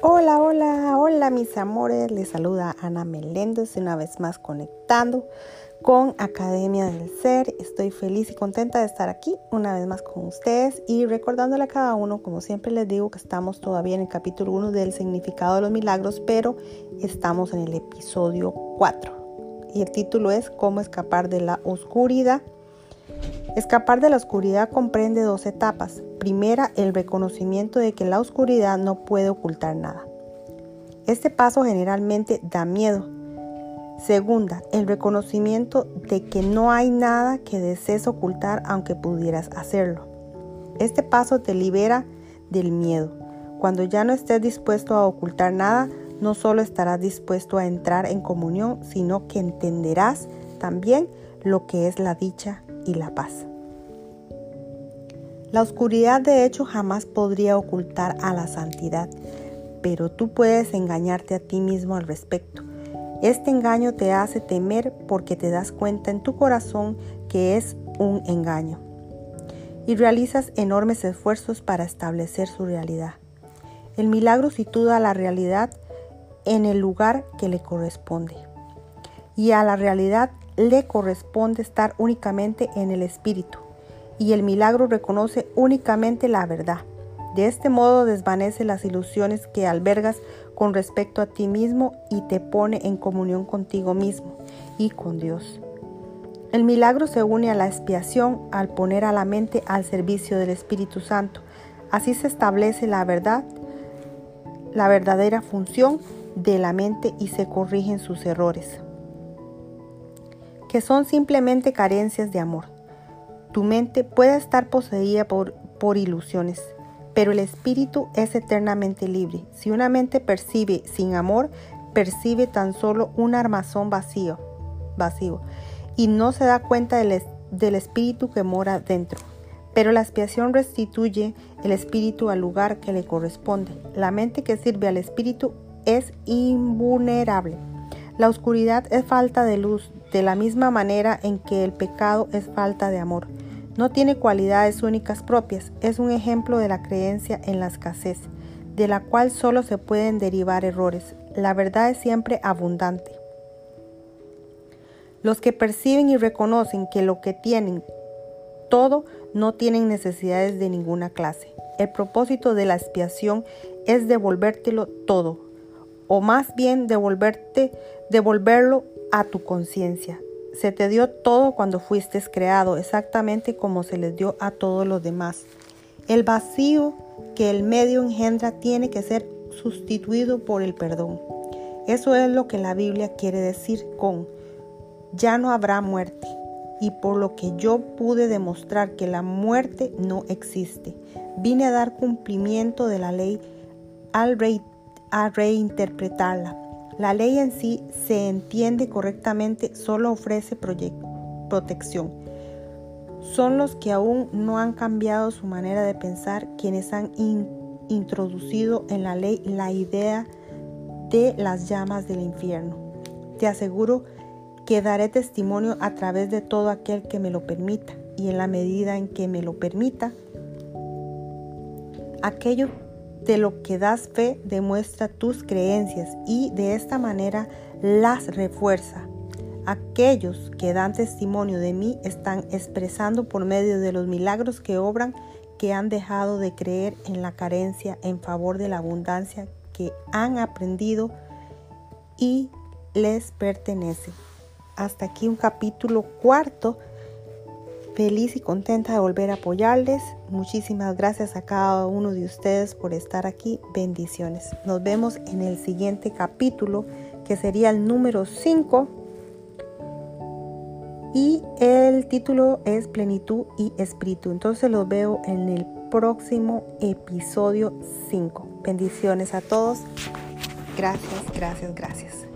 Hola, hola, hola mis amores, les saluda Ana Meléndez una vez más conectando con Academia del Ser. Estoy feliz y contenta de estar aquí una vez más con ustedes y recordándole a cada uno, como siempre les digo, que estamos todavía en el capítulo 1 del significado de los milagros, pero estamos en el episodio 4 y el título es Cómo escapar de la oscuridad. Escapar de la oscuridad comprende dos etapas. Primera, el reconocimiento de que la oscuridad no puede ocultar nada. Este paso generalmente da miedo. Segunda, el reconocimiento de que no hay nada que desees ocultar aunque pudieras hacerlo. Este paso te libera del miedo. Cuando ya no estés dispuesto a ocultar nada, no solo estarás dispuesto a entrar en comunión, sino que entenderás también lo que es la dicha y la paz. La oscuridad de hecho jamás podría ocultar a la santidad, pero tú puedes engañarte a ti mismo al respecto. Este engaño te hace temer porque te das cuenta en tu corazón que es un engaño y realizas enormes esfuerzos para establecer su realidad. El milagro sitúa la realidad en el lugar que le corresponde y a la realidad le corresponde estar únicamente en el espíritu y el milagro reconoce únicamente la verdad. De este modo desvanece las ilusiones que albergas con respecto a ti mismo y te pone en comunión contigo mismo y con Dios. El milagro se une a la expiación al poner a la mente al servicio del Espíritu Santo. Así se establece la verdad, la verdadera función de la mente y se corrigen sus errores que son simplemente carencias de amor. Tu mente puede estar poseída por, por ilusiones, pero el espíritu es eternamente libre. Si una mente percibe sin amor, percibe tan solo un armazón vacío, vacío y no se da cuenta del, del espíritu que mora dentro. Pero la expiación restituye el espíritu al lugar que le corresponde. La mente que sirve al espíritu es invulnerable. La oscuridad es falta de luz, de la misma manera en que el pecado es falta de amor. No tiene cualidades únicas propias, es un ejemplo de la creencia en la escasez, de la cual solo se pueden derivar errores. La verdad es siempre abundante. Los que perciben y reconocen que lo que tienen todo no tienen necesidades de ninguna clase. El propósito de la expiación es devolvértelo todo, o más bien devolverte, devolverlo a tu conciencia. Se te dio todo cuando fuiste creado, exactamente como se les dio a todos los demás. El vacío que el medio engendra tiene que ser sustituido por el perdón. Eso es lo que la Biblia quiere decir con ya no habrá muerte. Y por lo que yo pude demostrar que la muerte no existe, vine a dar cumplimiento de la ley al a reinterpretarla la ley en sí se entiende correctamente, solo ofrece protección. Son los que aún no han cambiado su manera de pensar quienes han introducido en la ley la idea de las llamas del infierno. Te aseguro que daré testimonio a través de todo aquel que me lo permita y en la medida en que me lo permita, aquello de lo que das fe demuestra tus creencias y de esta manera las refuerza. Aquellos que dan testimonio de mí están expresando por medio de los milagros que obran que han dejado de creer en la carencia en favor de la abundancia que han aprendido y les pertenece. Hasta aquí un capítulo cuarto feliz y contenta de volver a apoyarles. Muchísimas gracias a cada uno de ustedes por estar aquí. Bendiciones. Nos vemos en el siguiente capítulo, que sería el número 5. Y el título es Plenitud y Espíritu. Entonces los veo en el próximo episodio 5. Bendiciones a todos. Gracias, gracias, gracias.